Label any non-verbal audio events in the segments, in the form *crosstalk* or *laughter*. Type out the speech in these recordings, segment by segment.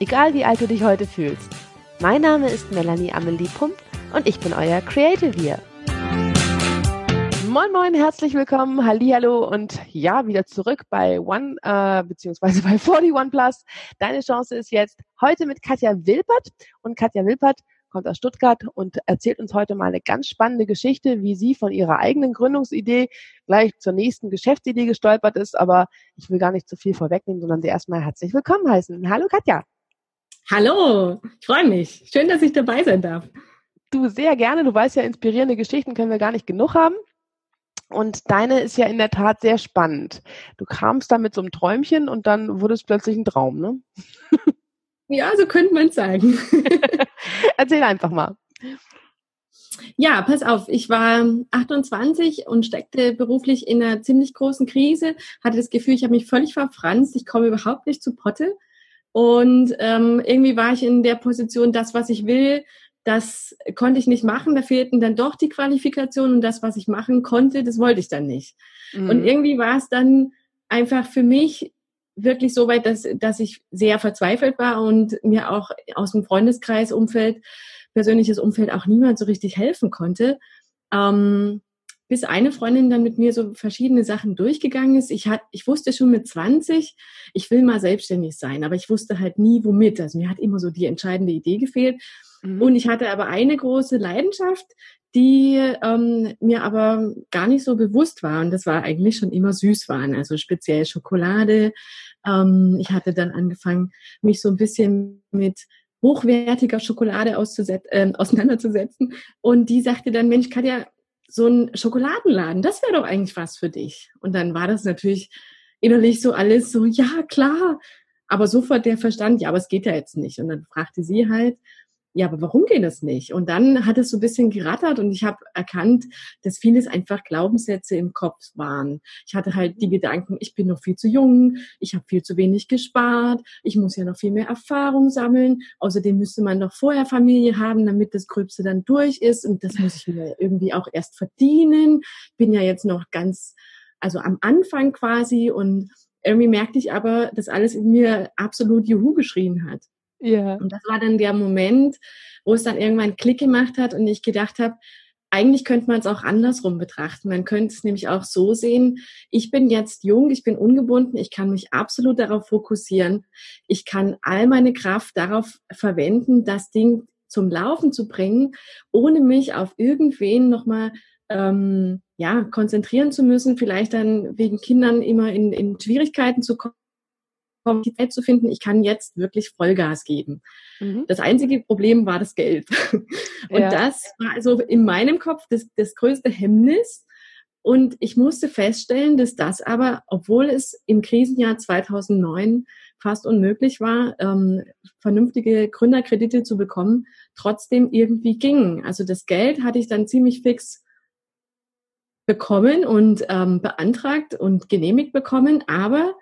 egal wie alt du dich heute fühlst. Mein Name ist Melanie Amelie Pump und ich bin euer Creative hier. Moin Moin, herzlich willkommen, Hallihallo und ja, wieder zurück bei One, äh, beziehungsweise *laughs* bei 41 Plus. Deine Chance ist jetzt heute mit Katja Wilpert und Katja Wilpert kommt aus Stuttgart und erzählt uns heute mal eine ganz spannende Geschichte, wie sie von ihrer eigenen Gründungsidee gleich zur nächsten Geschäftsidee gestolpert ist. Aber ich will gar nicht zu viel vorwegnehmen, sondern sie erstmal herzlich willkommen heißen. Hallo Katja. Hallo, ich freue mich. Schön, dass ich dabei sein darf. Du sehr gerne. Du weißt ja, inspirierende Geschichten können wir gar nicht genug haben. Und deine ist ja in der Tat sehr spannend. Du kamst da mit so einem Träumchen und dann wurde es plötzlich ein Traum, ne? *laughs* Ja, so könnte man sagen. *laughs* Erzähl einfach mal. Ja, pass auf, ich war 28 und steckte beruflich in einer ziemlich großen Krise, hatte das Gefühl, ich habe mich völlig verfranst, ich komme überhaupt nicht zu Potte. Und ähm, irgendwie war ich in der Position, das, was ich will, das konnte ich nicht machen. Da fehlten dann doch die Qualifikationen und das, was ich machen konnte, das wollte ich dann nicht. Mhm. Und irgendwie war es dann einfach für mich wirklich so weit, dass, dass ich sehr verzweifelt war und mir auch aus dem Freundeskreis, Umfeld, persönliches Umfeld auch niemand so richtig helfen konnte. Ähm, bis eine Freundin dann mit mir so verschiedene Sachen durchgegangen ist. Ich, hat, ich wusste schon mit 20, ich will mal selbstständig sein, aber ich wusste halt nie, womit. Also mir hat immer so die entscheidende Idee gefehlt. Mhm. Und ich hatte aber eine große Leidenschaft, die ähm, mir aber gar nicht so bewusst war. Und das war eigentlich schon immer Süßwaren, also speziell Schokolade. Ähm, ich hatte dann angefangen, mich so ein bisschen mit hochwertiger Schokolade äh, *laughs* auseinanderzusetzen. Und die sagte dann, Mensch, Katja, so ein Schokoladenladen, das wäre doch eigentlich was für dich. Und dann war das natürlich innerlich so alles so, ja, klar. Aber sofort der Verstand, ja, aber es geht ja jetzt nicht. Und dann fragte sie halt, ja, aber warum geht das nicht? Und dann hat es so ein bisschen gerattert und ich habe erkannt, dass vieles einfach Glaubenssätze im Kopf waren. Ich hatte halt die Gedanken, ich bin noch viel zu jung, ich habe viel zu wenig gespart, ich muss ja noch viel mehr Erfahrung sammeln. Außerdem müsste man noch vorher Familie haben, damit das Gröbste dann durch ist. Und das muss ich mir *laughs* irgendwie auch erst verdienen. Bin ja jetzt noch ganz, also am Anfang quasi und irgendwie merkte ich aber, dass alles in mir absolut Juhu geschrien hat. Ja. Und das war dann der Moment, wo es dann irgendwann Klick gemacht hat und ich gedacht habe, eigentlich könnte man es auch andersrum betrachten. Man könnte es nämlich auch so sehen, ich bin jetzt jung, ich bin ungebunden, ich kann mich absolut darauf fokussieren. Ich kann all meine Kraft darauf verwenden, das Ding zum Laufen zu bringen, ohne mich auf irgendwen nochmal ähm, ja, konzentrieren zu müssen, vielleicht dann wegen Kindern immer in, in Schwierigkeiten zu kommen die Zeit zu finden, ich kann jetzt wirklich Vollgas geben. Mhm. Das einzige Problem war das Geld. *laughs* Und ja. das war also in meinem Kopf das, das größte Hemmnis. Und ich musste feststellen, dass das aber, obwohl es im Krisenjahr 2009 fast unmöglich war, ähm, vernünftige Gründerkredite zu bekommen, trotzdem irgendwie ging. Also das Geld hatte ich dann ziemlich fix bekommen und ähm, beantragt und genehmigt bekommen, aber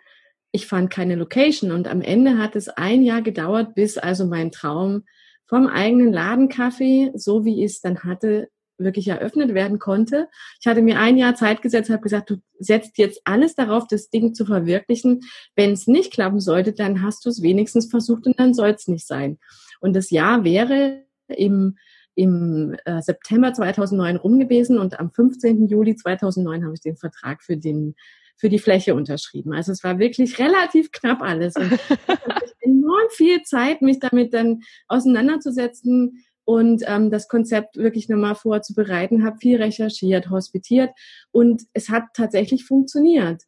ich fand keine Location und am Ende hat es ein Jahr gedauert, bis also mein Traum vom eigenen Ladenkaffee, so wie ich es dann hatte, wirklich eröffnet werden konnte. Ich hatte mir ein Jahr Zeit gesetzt, habe gesagt, du setzt jetzt alles darauf, das Ding zu verwirklichen. Wenn es nicht klappen sollte, dann hast du es wenigstens versucht und dann soll es nicht sein. Und das Jahr wäre im, im äh, September 2009 rum gewesen und am 15. Juli 2009 habe ich den Vertrag für den für die Fläche unterschrieben. Also es war wirklich relativ knapp alles. Und *laughs* enorm viel Zeit, mich damit dann auseinanderzusetzen und ähm, das Konzept wirklich nochmal vorzubereiten, habe viel recherchiert, hospitiert und es hat tatsächlich funktioniert.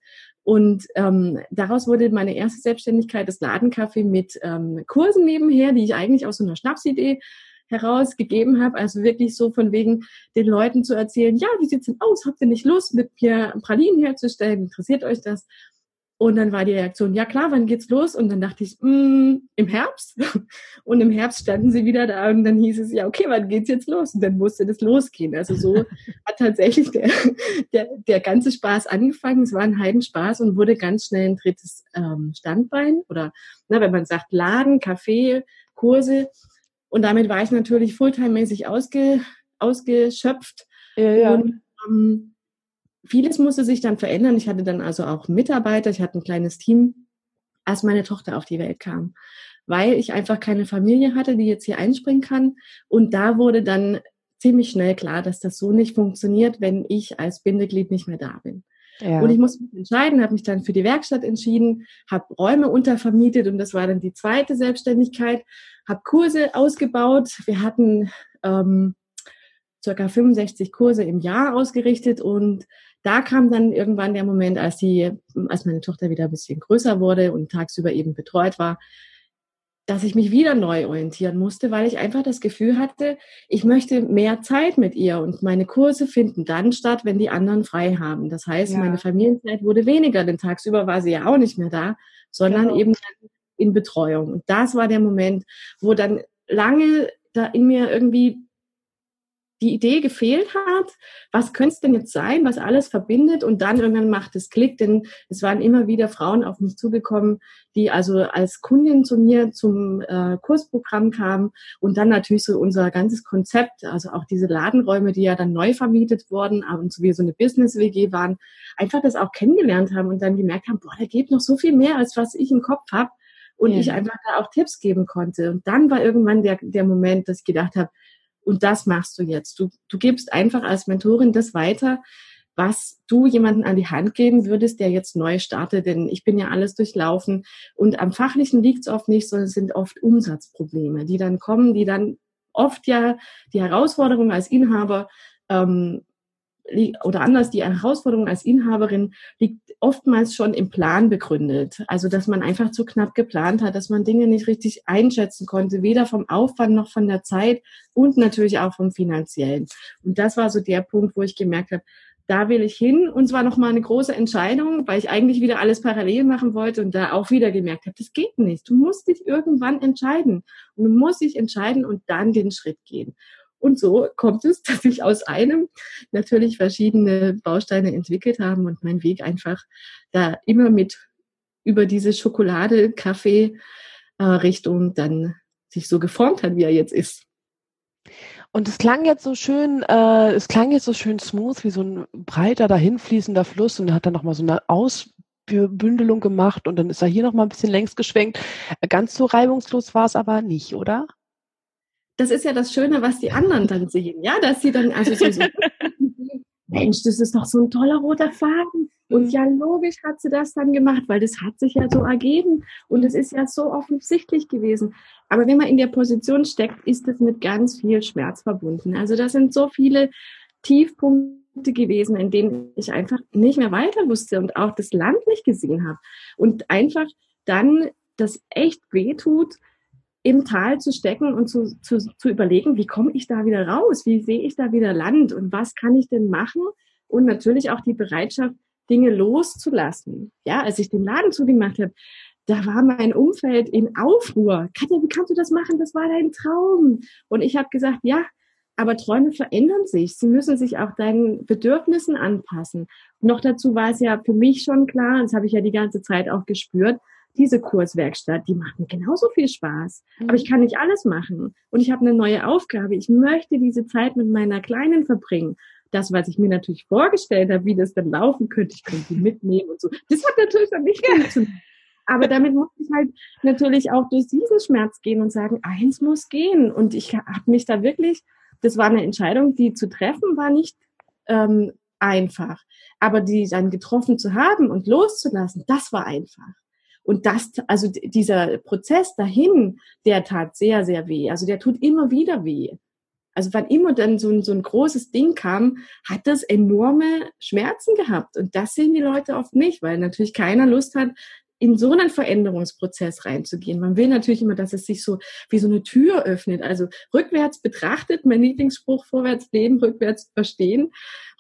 Und ähm, daraus wurde meine erste Selbstständigkeit, das Ladencafé mit ähm, Kursen nebenher, die ich eigentlich aus so einer Schnapsidee herausgegeben habe. Also wirklich so von wegen den Leuten zu erzählen, ja, wie sieht's denn aus? Habt ihr nicht Lust, mit mir Pralinen herzustellen? Interessiert euch das? Und dann war die Reaktion, ja klar, wann geht's los? Und dann dachte ich, mm, im Herbst. *laughs* Und im Herbst standen sie wieder da und dann hieß es, ja, okay, wann geht's jetzt los? Und dann musste das losgehen. Also so *laughs* hat tatsächlich der, der, der ganze Spaß angefangen. Es war ein Heidenspaß und wurde ganz schnell ein drittes ähm, Standbein. Oder na, wenn man sagt, Laden, Café, Kurse. Und damit war ich natürlich fulltime-mäßig ausge, ausgeschöpft. Ja, ja. Und, ähm, vieles musste sich dann verändern. Ich hatte dann also auch Mitarbeiter, ich hatte ein kleines Team, als meine Tochter auf die Welt kam, weil ich einfach keine Familie hatte, die jetzt hier einspringen kann. Und da wurde dann ziemlich schnell klar, dass das so nicht funktioniert, wenn ich als Bindeglied nicht mehr da bin. Ja. Und ich musste mich entscheiden, habe mich dann für die Werkstatt entschieden, habe Räume untervermietet und das war dann die zweite Selbstständigkeit, habe Kurse ausgebaut. Wir hatten ähm, circa 65 Kurse im Jahr ausgerichtet und da kam dann irgendwann der Moment, als die, als meine Tochter wieder ein bisschen größer wurde und tagsüber eben betreut war, dass ich mich wieder neu orientieren musste, weil ich einfach das Gefühl hatte, ich möchte mehr Zeit mit ihr und meine Kurse finden dann statt, wenn die anderen frei haben. Das heißt, ja. meine Familienzeit wurde weniger, denn tagsüber war sie ja auch nicht mehr da, sondern genau. eben in Betreuung. Und das war der Moment, wo dann lange da in mir irgendwie die Idee gefehlt hat, was könnte es denn jetzt sein, was alles verbindet und dann irgendwann macht es Klick, denn es waren immer wieder Frauen auf mich zugekommen, die also als Kundin zu mir zum äh, Kursprogramm kamen und dann natürlich so unser ganzes Konzept, also auch diese Ladenräume, die ja dann neu vermietet wurden und so wie so eine Business-WG waren, einfach das auch kennengelernt haben und dann gemerkt haben, boah, da geht noch so viel mehr, als was ich im Kopf habe und ja. ich einfach da auch Tipps geben konnte. Und dann war irgendwann der, der Moment, dass ich gedacht habe, und das machst du jetzt. Du, du gibst einfach als Mentorin das weiter, was du jemanden an die Hand geben würdest, der jetzt neu startet. Denn ich bin ja alles durchlaufen. Und am Fachlichen liegt es oft nicht, sondern es sind oft Umsatzprobleme, die dann kommen, die dann oft ja die Herausforderung als Inhaber ähm, oder anders, die Herausforderung als Inhaberin liegt oftmals schon im Plan begründet. Also, dass man einfach zu knapp geplant hat, dass man Dinge nicht richtig einschätzen konnte, weder vom Aufwand noch von der Zeit und natürlich auch vom finanziellen. Und das war so der Punkt, wo ich gemerkt habe, da will ich hin. Und zwar nochmal eine große Entscheidung, weil ich eigentlich wieder alles parallel machen wollte und da auch wieder gemerkt habe, das geht nicht. Du musst dich irgendwann entscheiden. Und du musst dich entscheiden und dann den Schritt gehen. Und so kommt es, *laughs* dass sich aus einem natürlich verschiedene Bausteine entwickelt haben und mein Weg einfach da immer mit über diese Schokolade, Kaffee äh, Richtung dann sich so geformt hat, wie er jetzt ist. Und es klang jetzt so schön, äh, es klang jetzt so schön smooth, wie so ein breiter, dahinfließender Fluss und hat dann nochmal so eine Ausbündelung gemacht und dann ist er hier nochmal ein bisschen längs geschwenkt. Ganz so reibungslos war es aber nicht, oder? Das ist ja das Schöne, was die anderen dann sehen, ja, dass sie dann also so, so *laughs* Mensch, das ist doch so ein toller roter Faden. Und ja, logisch hat sie das dann gemacht, weil das hat sich ja so ergeben und es ist ja so offensichtlich gewesen. Aber wenn man in der Position steckt, ist es mit ganz viel Schmerz verbunden. Also das sind so viele Tiefpunkte gewesen, in denen ich einfach nicht mehr weiter wusste und auch das Land nicht gesehen habe. Und einfach dann das echt wehtut, im Tal zu stecken und zu, zu, zu überlegen, wie komme ich da wieder raus? Wie sehe ich da wieder Land? Und was kann ich denn machen? Und natürlich auch die Bereitschaft, Dinge loszulassen. Ja, als ich den Laden zugemacht habe, da war mein Umfeld in Aufruhr. Katja, wie kannst du das machen? Das war dein Traum. Und ich habe gesagt, ja, aber Träume verändern sich. Sie müssen sich auch deinen Bedürfnissen anpassen. noch dazu war es ja für mich schon klar, das habe ich ja die ganze Zeit auch gespürt, diese Kurswerkstatt, die macht mir genauso viel Spaß. Mhm. Aber ich kann nicht alles machen. Und ich habe eine neue Aufgabe. Ich möchte diese Zeit mit meiner Kleinen verbringen. Das, was ich mir natürlich vorgestellt habe, wie das dann laufen könnte, ich könnte die mitnehmen und so. Das hat natürlich dann nicht funktioniert. Aber damit muss ich halt natürlich auch durch diesen Schmerz gehen und sagen, eins muss gehen. Und ich habe mich da wirklich, das war eine Entscheidung, die zu treffen war nicht ähm, einfach. Aber die dann getroffen zu haben und loszulassen, das war einfach. Und das, also dieser Prozess dahin, der tat sehr, sehr weh. Also der tut immer wieder weh. Also wann immer dann so ein, so ein großes Ding kam, hat das enorme Schmerzen gehabt. Und das sehen die Leute oft nicht, weil natürlich keiner Lust hat, in so einen Veränderungsprozess reinzugehen. Man will natürlich immer, dass es sich so wie so eine Tür öffnet. Also rückwärts betrachtet, mein Lieblingsspruch, vorwärts leben, rückwärts verstehen.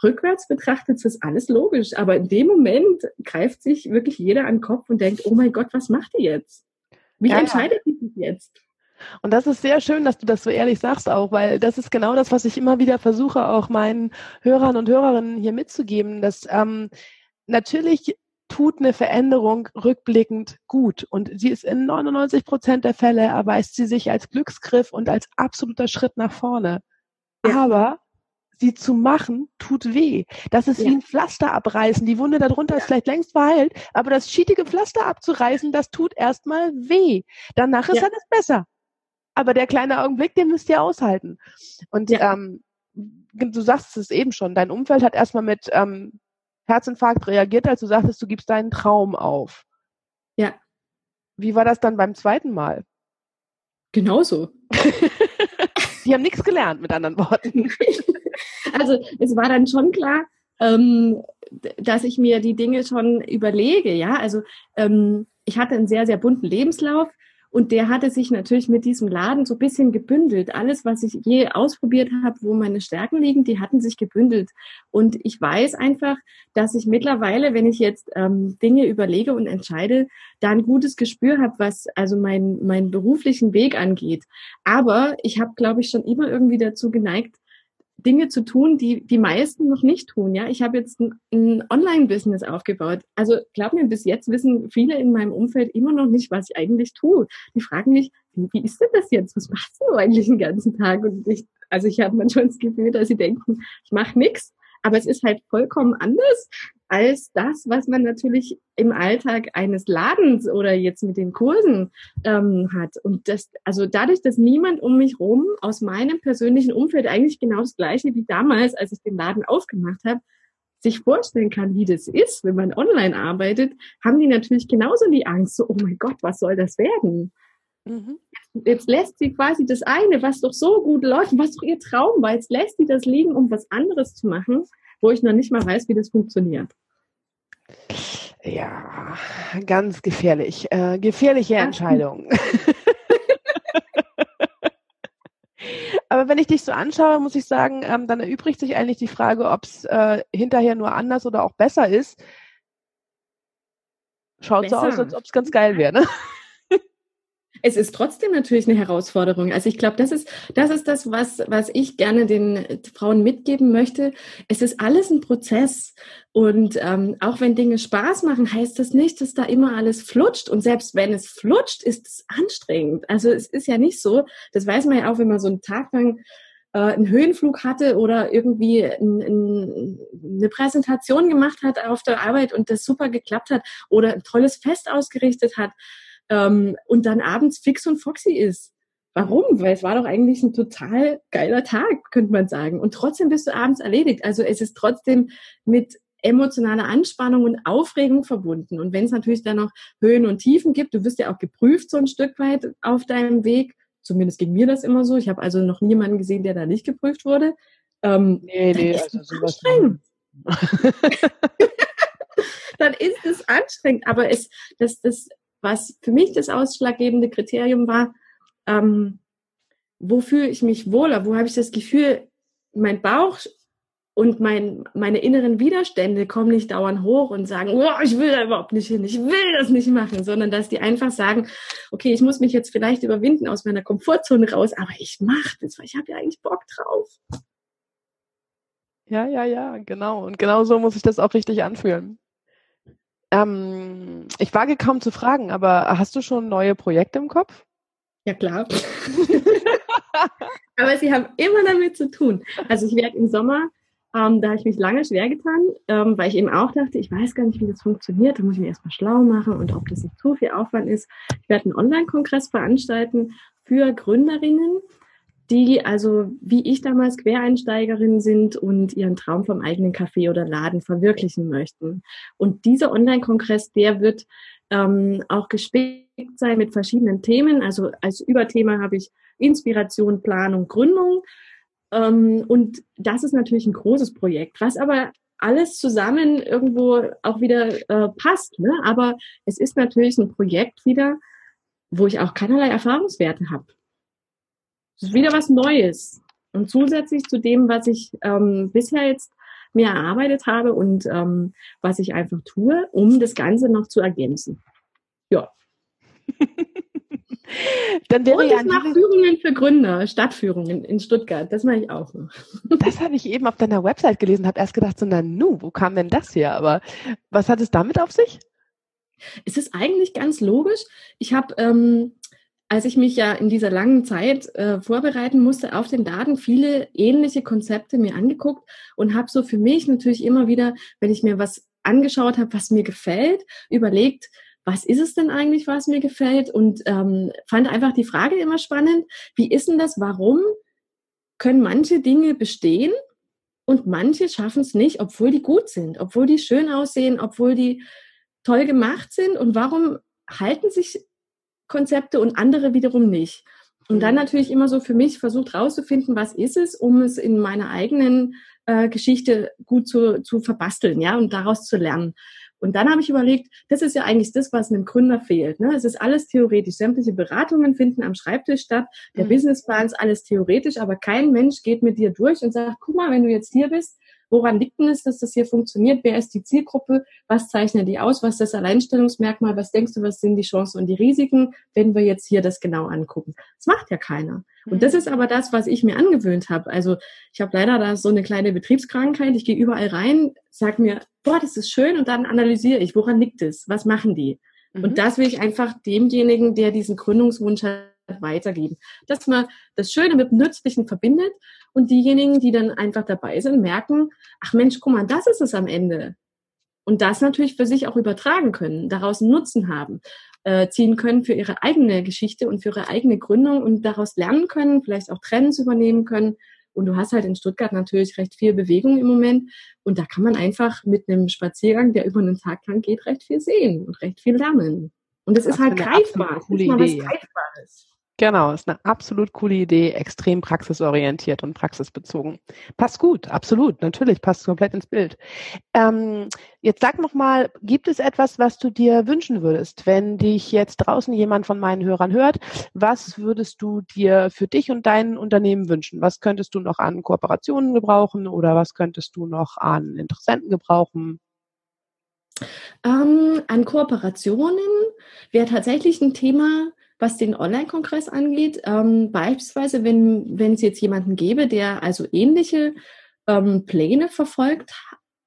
Rückwärts betrachtet ist alles logisch. Aber in dem Moment greift sich wirklich jeder an den Kopf und denkt, oh mein Gott, was macht die jetzt? Wie ja, entscheidet die sich jetzt? Und das ist sehr schön, dass du das so ehrlich sagst auch, weil das ist genau das, was ich immer wieder versuche, auch meinen Hörern und Hörerinnen hier mitzugeben, dass ähm, natürlich tut eine Veränderung rückblickend gut und sie ist in 99 Prozent der Fälle erweist sie sich als Glücksgriff und als absoluter Schritt nach vorne. Ja. Aber sie zu machen, tut weh. Das ist ja. wie ein Pflaster abreißen. Die Wunde darunter ja. ist vielleicht längst verheilt, aber das schietige Pflaster abzureißen, das tut erstmal weh. Danach ist alles besser. Aber der kleine Augenblick, den müsst ihr aushalten. Und ähm, du sagst es eben schon, dein Umfeld hat erstmal mit ähm, Herzinfarkt reagiert, als du sagtest, du gibst deinen Traum auf. Ja. Wie war das dann beim zweiten Mal? Genauso. *laughs* Die haben nichts gelernt, mit anderen Worten. *laughs* Also es war dann schon klar, ähm, dass ich mir die Dinge schon überlege. Ja, also ähm, ich hatte einen sehr, sehr bunten Lebenslauf. Und der hatte sich natürlich mit diesem Laden so ein bisschen gebündelt. Alles, was ich je ausprobiert habe, wo meine Stärken liegen, die hatten sich gebündelt. Und ich weiß einfach, dass ich mittlerweile, wenn ich jetzt ähm, Dinge überlege und entscheide, da ein gutes Gespür habe, was also mein, meinen beruflichen Weg angeht. Aber ich habe, glaube ich, schon immer irgendwie dazu geneigt, Dinge zu tun, die die meisten noch nicht tun. Ja, ich habe jetzt ein, ein Online-Business aufgebaut. Also glaub mir, bis jetzt wissen viele in meinem Umfeld immer noch nicht, was ich eigentlich tue. Die fragen mich, wie, ist denn das jetzt? Was machst du eigentlich den ganzen Tag? Und ich, also ich habe manchmal das Gefühl, dass sie denken, ich mache nichts. Aber es ist halt vollkommen anders als das, was man natürlich im Alltag eines Ladens oder jetzt mit den Kursen ähm, hat. Und das, also dadurch, dass niemand um mich rum aus meinem persönlichen Umfeld eigentlich genau das Gleiche wie damals, als ich den Laden aufgemacht habe, sich vorstellen kann, wie das ist, wenn man online arbeitet, haben die natürlich genauso die Angst, so, oh mein Gott, was soll das werden? Mhm. Jetzt lässt sie quasi das eine, was doch so gut läuft, was doch ihr Traum war, jetzt lässt sie das liegen, um was anderes zu machen, wo ich noch nicht mal weiß, wie das funktioniert. Ja, ganz gefährlich. Äh, gefährliche Entscheidung. *laughs* Aber wenn ich dich so anschaue, muss ich sagen, ähm, dann erübrigt sich eigentlich die Frage, ob es äh, hinterher nur anders oder auch besser ist. Schaut besser. so aus, als ob es ganz geil wäre, ne? Es ist trotzdem natürlich eine Herausforderung. Also ich glaube, das ist, das ist das, was, was ich gerne den Frauen mitgeben möchte. Es ist alles ein Prozess. Und ähm, auch wenn Dinge Spaß machen, heißt das nicht, dass da immer alles flutscht. Und selbst wenn es flutscht, ist es anstrengend. Also es ist ja nicht so, das weiß man ja auch, wenn man so einen Tag lang äh, einen Höhenflug hatte oder irgendwie ein, ein, eine Präsentation gemacht hat auf der Arbeit und das super geklappt hat oder ein tolles Fest ausgerichtet hat ähm, und dann abends fix und foxy ist. Warum? Weil es war doch eigentlich ein total geiler Tag, könnte man sagen. Und trotzdem bist du abends erledigt. Also es ist trotzdem mit emotionaler Anspannung und Aufregung verbunden. Und wenn es natürlich dann noch Höhen und Tiefen gibt, du wirst ja auch geprüft so ein Stück weit auf deinem Weg. Zumindest ging mir das immer so. Ich habe also noch niemanden gesehen, der da nicht geprüft wurde. Ähm, nee, nee, also sowas. Anstrengend. *laughs* *laughs* dann ist es anstrengend. Aber es, das, das was für mich das ausschlaggebende Kriterium war, ähm, wo fühle ich mich wohler, wo habe ich das Gefühl, mein Bauch und mein, meine inneren Widerstände kommen nicht dauernd hoch und sagen, oh, ich will da überhaupt nicht hin, ich will das nicht machen, sondern dass die einfach sagen, okay, ich muss mich jetzt vielleicht überwinden aus meiner Komfortzone raus, aber ich mache das, weil ich habe ja eigentlich Bock drauf. Ja, ja, ja, genau. Und genau so muss ich das auch richtig anfühlen. Ähm, ich wage kaum zu fragen, aber hast du schon neue Projekte im Kopf? Ja, klar. *laughs* aber sie haben immer damit zu tun. Also ich werde im Sommer, ähm, da habe ich mich lange schwer getan, ähm, weil ich eben auch dachte, ich weiß gar nicht, wie das funktioniert. Da muss ich mich erstmal schlau machen und ob das nicht zu viel Aufwand ist. Ich werde einen Online-Kongress veranstalten für Gründerinnen, die also wie ich damals Quereinsteigerinnen sind und ihren Traum vom eigenen Café oder Laden verwirklichen möchten. Und dieser Online-Kongress, der wird ähm, auch gespickt sein mit verschiedenen Themen. Also als Überthema habe ich Inspiration, Planung, Gründung. Ähm, und das ist natürlich ein großes Projekt. Was aber alles zusammen irgendwo auch wieder äh, passt. Ne? Aber es ist natürlich ein Projekt wieder, wo ich auch keinerlei Erfahrungswerte habe. Es ist wieder was Neues. Und zusätzlich zu dem, was ich ähm, bisher jetzt mir erarbeitet habe und ähm, was ich einfach tue, um das Ganze noch zu ergänzen. Ja. *laughs* Dann wäre und ja mache Führungen für Gründer, Stadtführungen in Stuttgart. Das mache ich auch noch. *laughs* Das habe ich eben auf deiner Website gelesen, habe erst gedacht, so, na nu, wo kam denn das her? Aber was hat es damit auf sich? Es ist eigentlich ganz logisch. Ich habe, ähm, als ich mich ja in dieser langen Zeit äh, vorbereiten musste auf den Daten, viele ähnliche Konzepte mir angeguckt und habe so für mich natürlich immer wieder, wenn ich mir was angeschaut habe, was mir gefällt, überlegt, was ist es denn eigentlich, was mir gefällt? Und ähm, fand einfach die Frage immer spannend, wie ist denn das, warum können manche Dinge bestehen und manche schaffen es nicht, obwohl die gut sind, obwohl die schön aussehen, obwohl die toll gemacht sind und warum halten sich Konzepte und andere wiederum nicht? Und dann mhm. natürlich immer so für mich versucht rauszufinden, was ist es, um es in meiner eigenen äh, Geschichte gut zu, zu verbasteln, ja, und daraus zu lernen. Und dann habe ich überlegt, das ist ja eigentlich das, was einem Gründer fehlt. Ne? Es ist alles theoretisch. Sämtliche Beratungen finden am Schreibtisch statt. Der mhm. Businessplan ist alles theoretisch, aber kein Mensch geht mit dir durch und sagt, guck mal, wenn du jetzt hier bist, Woran liegt denn es, dass das hier funktioniert? Wer ist die Zielgruppe? Was zeichnet die aus? Was ist das Alleinstellungsmerkmal? Was denkst du, was sind die Chancen und die Risiken, wenn wir jetzt hier das genau angucken? Das macht ja keiner. Und das mhm. ist aber das, was ich mir angewöhnt habe. Also ich habe leider da so eine kleine Betriebskrankheit. Ich gehe überall rein, sag mir, boah, das ist schön und dann analysiere ich, woran liegt es? Was machen die? Mhm. Und das will ich einfach demjenigen, der diesen Gründungswunsch hat, weitergeben. Dass man das Schöne mit dem Nützlichen verbindet und diejenigen, die dann einfach dabei sind, merken, ach Mensch, guck mal, das ist es am Ende. Und das natürlich für sich auch übertragen können, daraus einen Nutzen haben, äh, ziehen können für ihre eigene Geschichte und für ihre eigene Gründung und daraus lernen können, vielleicht auch Trends übernehmen können. Und du hast halt in Stuttgart natürlich recht viel Bewegung im Moment. Und da kann man einfach mit einem Spaziergang, der über einen Tag lang geht, recht viel sehen und recht viel lernen. Und es ist halt greifbar. Es ist mal was Greifbares. Genau, ist eine absolut coole Idee, extrem praxisorientiert und praxisbezogen. Passt gut, absolut, natürlich, passt komplett ins Bild. Ähm, jetzt sag noch mal, gibt es etwas, was du dir wünschen würdest, wenn dich jetzt draußen jemand von meinen Hörern hört? Was würdest du dir für dich und dein Unternehmen wünschen? Was könntest du noch an Kooperationen gebrauchen oder was könntest du noch an Interessenten gebrauchen? Ähm, an Kooperationen wäre tatsächlich ein Thema, was den Online-Kongress angeht. Ähm, beispielsweise, wenn, wenn es jetzt jemanden gäbe, der also ähnliche ähm, Pläne verfolgt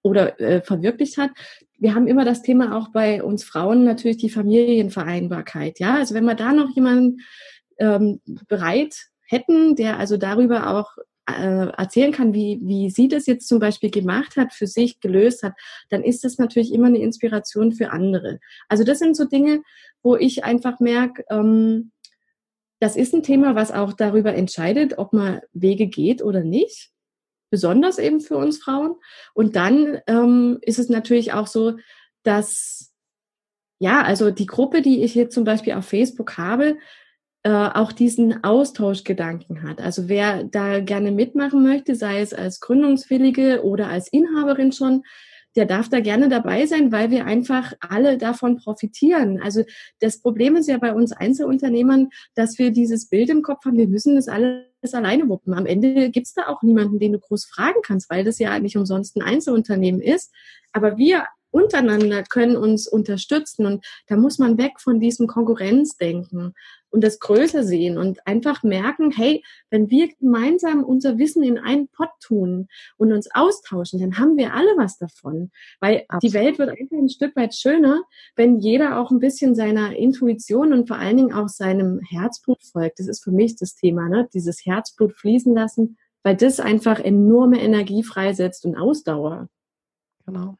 oder äh, verwirklicht hat. Wir haben immer das Thema auch bei uns Frauen natürlich die Familienvereinbarkeit. Ja, also wenn wir da noch jemanden ähm, bereit hätten, der also darüber auch äh, erzählen kann, wie, wie sie das jetzt zum Beispiel gemacht hat, für sich gelöst hat, dann ist das natürlich immer eine Inspiration für andere. Also das sind so Dinge, wo ich einfach merke, ähm, das ist ein Thema, was auch darüber entscheidet, ob man Wege geht oder nicht. Besonders eben für uns Frauen. Und dann ähm, ist es natürlich auch so, dass ja, also die Gruppe, die ich hier zum Beispiel auf Facebook habe, äh, auch diesen Austauschgedanken hat. Also wer da gerne mitmachen möchte, sei es als Gründungswillige oder als Inhaberin schon, der darf da gerne dabei sein, weil wir einfach alle davon profitieren. Also das Problem ist ja bei uns Einzelunternehmern, dass wir dieses Bild im Kopf haben, wir müssen das alles alleine wuppen. Am Ende gibt's da auch niemanden, den du groß fragen kannst, weil das ja nicht umsonst ein Einzelunternehmen ist. Aber wir untereinander können uns unterstützen und da muss man weg von diesem Konkurrenzdenken und das größer sehen und einfach merken, hey, wenn wir gemeinsam unser Wissen in einen Pott tun und uns austauschen, dann haben wir alle was davon, weil Absolut. die Welt wird einfach ein Stück weit schöner, wenn jeder auch ein bisschen seiner Intuition und vor allen Dingen auch seinem Herzblut folgt. Das ist für mich das Thema, ne? dieses Herzblut fließen lassen, weil das einfach enorme Energie freisetzt und Ausdauer. Genau.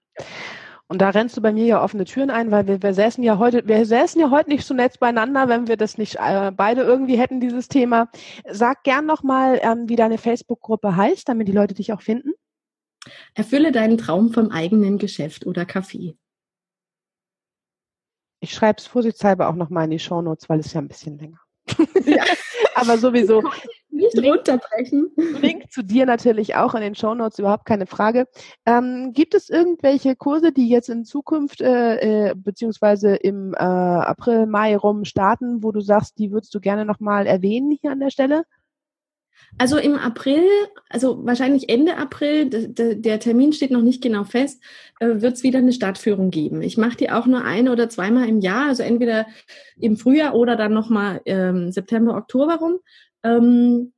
Und da rennst du bei mir ja offene Türen ein, weil wir, wir säßen ja heute, wir säßen ja heute nicht so nett beieinander, wenn wir das nicht äh, beide irgendwie hätten, dieses Thema. Sag gern nochmal, ähm, wie deine Facebook-Gruppe heißt, damit die Leute dich auch finden. Erfülle deinen Traum vom eigenen Geschäft oder Kaffee. Ich schreibe es vorsichtshalber auch nochmal in die Shownotes, weil es ja ein bisschen länger. Ja. *laughs* Aber sowieso. *laughs* nicht Link, runterbrechen. Link zu dir natürlich auch in den Show Notes, überhaupt keine Frage. Ähm, gibt es irgendwelche Kurse, die jetzt in Zukunft äh, äh, beziehungsweise im äh, April, Mai rum starten, wo du sagst, die würdest du gerne nochmal erwähnen hier an der Stelle? Also im April, also wahrscheinlich Ende April, der Termin steht noch nicht genau fest, äh, wird es wieder eine Stadtführung geben. Ich mache die auch nur ein oder zweimal im Jahr, also entweder im Frühjahr oder dann nochmal ähm, September, Oktober rum. Ähm,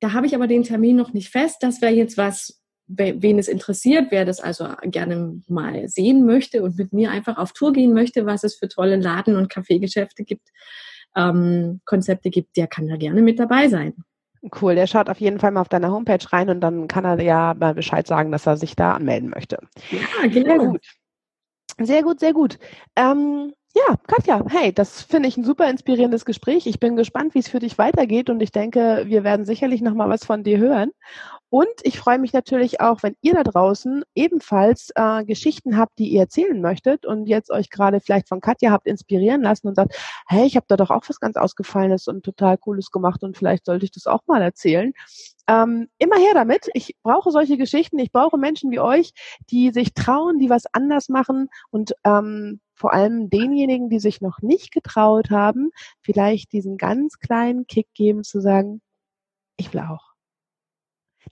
da habe ich aber den Termin noch nicht fest. Das wäre jetzt was, wen es interessiert, wer das also gerne mal sehen möchte und mit mir einfach auf Tour gehen möchte, was es für tolle Laden- und Kaffeegeschäfte gibt, ähm, Konzepte gibt, der kann da gerne mit dabei sein. Cool, der schaut auf jeden Fall mal auf deiner Homepage rein und dann kann er ja mal Bescheid sagen, dass er sich da anmelden möchte. Ja, genau. Sehr gut. Sehr gut, sehr gut. Ähm, ja, Katja, hey, das finde ich ein super inspirierendes Gespräch. Ich bin gespannt, wie es für dich weitergeht und ich denke, wir werden sicherlich noch mal was von dir hören. Und ich freue mich natürlich auch, wenn ihr da draußen ebenfalls äh, Geschichten habt, die ihr erzählen möchtet und jetzt euch gerade vielleicht von Katja habt inspirieren lassen und sagt, hey, ich habe da doch auch was ganz Ausgefallenes und total Cooles gemacht und vielleicht sollte ich das auch mal erzählen. Ähm, immer her damit. Ich brauche solche Geschichten. Ich brauche Menschen wie euch, die sich trauen, die was anders machen und ähm, vor allem denjenigen, die sich noch nicht getraut haben, vielleicht diesen ganz kleinen Kick geben zu sagen, ich will auch.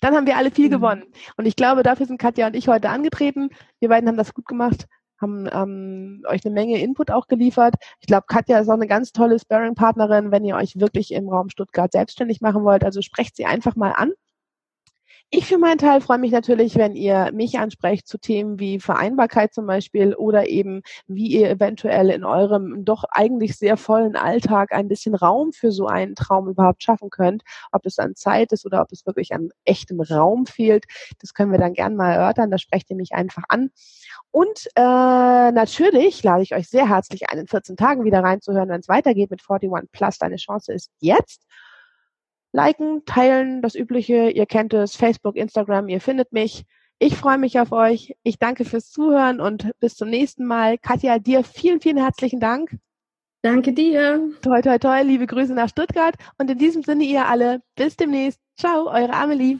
Dann haben wir alle viel mhm. gewonnen. Und ich glaube, dafür sind Katja und ich heute angetreten. Wir beiden haben das gut gemacht, haben ähm, euch eine Menge Input auch geliefert. Ich glaube, Katja ist auch eine ganz tolle Sparring-Partnerin, wenn ihr euch wirklich im Raum Stuttgart selbstständig machen wollt. Also sprecht sie einfach mal an. Ich für meinen Teil freue mich natürlich, wenn ihr mich ansprecht zu Themen wie Vereinbarkeit zum Beispiel oder eben, wie ihr eventuell in eurem doch eigentlich sehr vollen Alltag ein bisschen Raum für so einen Traum überhaupt schaffen könnt. Ob es an Zeit ist oder ob es wirklich an echtem Raum fehlt, das können wir dann gern mal erörtern. Da sprecht ihr mich einfach an. Und äh, natürlich lade ich euch sehr herzlich ein, in 14 Tagen wieder reinzuhören, wenn es weitergeht mit 41 Plus. Deine Chance ist jetzt liken, teilen, das Übliche. Ihr kennt es, Facebook, Instagram, ihr findet mich. Ich freue mich auf euch. Ich danke fürs Zuhören und bis zum nächsten Mal. Katja, dir vielen, vielen herzlichen Dank. Danke dir. Toi, toi, toi. Liebe Grüße nach Stuttgart. Und in diesem Sinne, ihr alle, bis demnächst. Ciao, eure Amelie.